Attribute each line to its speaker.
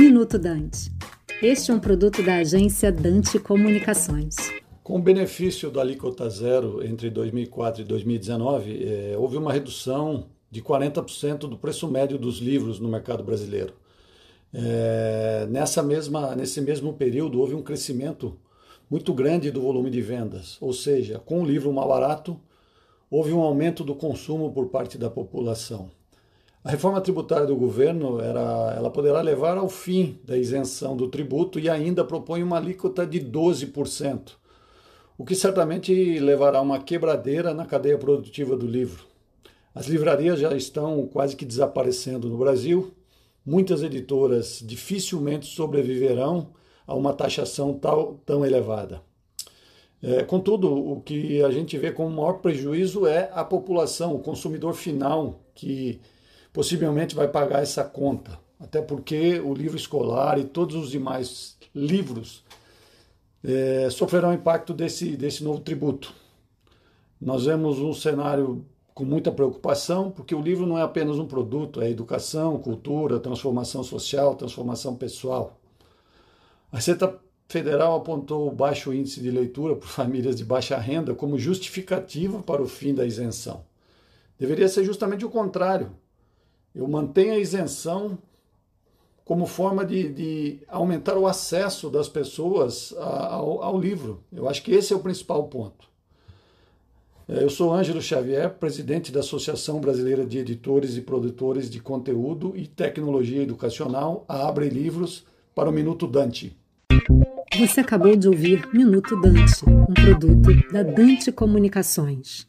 Speaker 1: Minuto Dante. Este é um produto da agência Dante Comunicações.
Speaker 2: Com o benefício da alíquota zero entre 2004 e 2019, eh, houve uma redução de 40% do preço médio dos livros no mercado brasileiro. É, nessa mesma, nesse mesmo período, houve um crescimento muito grande do volume de vendas, ou seja, com o livro mais barato, houve um aumento do consumo por parte da população. A reforma tributária do governo era, ela poderá levar ao fim da isenção do tributo e ainda propõe uma alíquota de 12%, o que certamente levará a uma quebradeira na cadeia produtiva do livro. As livrarias já estão quase que desaparecendo no Brasil. Muitas editoras dificilmente sobreviverão a uma taxação tal, tão elevada. É, contudo, o que a gente vê como maior prejuízo é a população, o consumidor final, que possivelmente vai pagar essa conta. Até porque o livro escolar e todos os demais livros é, sofrerão impacto desse, desse novo tributo. Nós vemos um cenário com muita preocupação, porque o livro não é apenas um produto, é educação, cultura, transformação social, transformação pessoal. A Receita Federal apontou o baixo índice de leitura por famílias de baixa renda como justificativa para o fim da isenção. Deveria ser justamente o contrário. Eu mantenho a isenção como forma de, de aumentar o acesso das pessoas ao, ao livro. Eu acho que esse é o principal ponto. É, eu sou Ângelo Xavier, presidente da Associação Brasileira de Editores e Produtores de Conteúdo e Tecnologia Educacional, a Abre Livros, para o Minuto Dante.
Speaker 1: Você acabou de ouvir Minuto Dante, um produto da Dante Comunicações.